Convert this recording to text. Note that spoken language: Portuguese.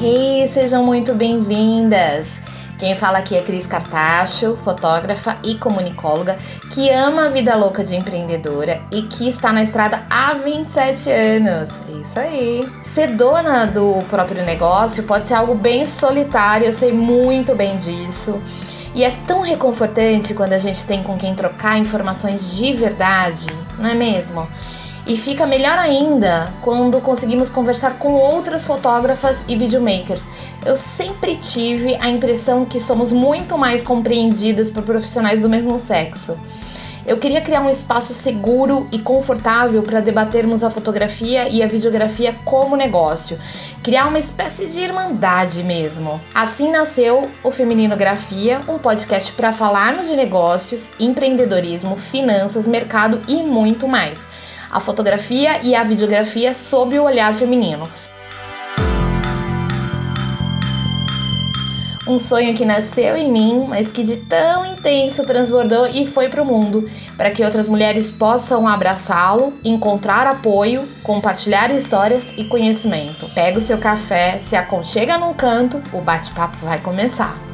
Hey, sejam muito bem-vindas! Quem fala aqui é Cris Cartacho, fotógrafa e comunicóloga, que ama a vida louca de empreendedora e que está na estrada há 27 anos. É isso aí. Ser dona do próprio negócio pode ser algo bem solitário, eu sei muito bem disso. E é tão reconfortante quando a gente tem com quem trocar informações de verdade, não é mesmo? E fica melhor ainda quando conseguimos conversar com outras fotógrafas e videomakers. Eu sempre tive a impressão que somos muito mais compreendidas por profissionais do mesmo sexo. Eu queria criar um espaço seguro e confortável para debatermos a fotografia e a videografia como negócio, criar uma espécie de irmandade mesmo. Assim nasceu o Feminino Grafia, um podcast para falarmos de negócios, empreendedorismo, finanças, mercado e muito mais a fotografia e a videografia sob o olhar feminino. Um sonho que nasceu em mim, mas que de tão intenso transbordou e foi para o mundo, para que outras mulheres possam abraçá-lo, encontrar apoio, compartilhar histórias e conhecimento. Pega o seu café, se aconchega num canto, o bate-papo vai começar.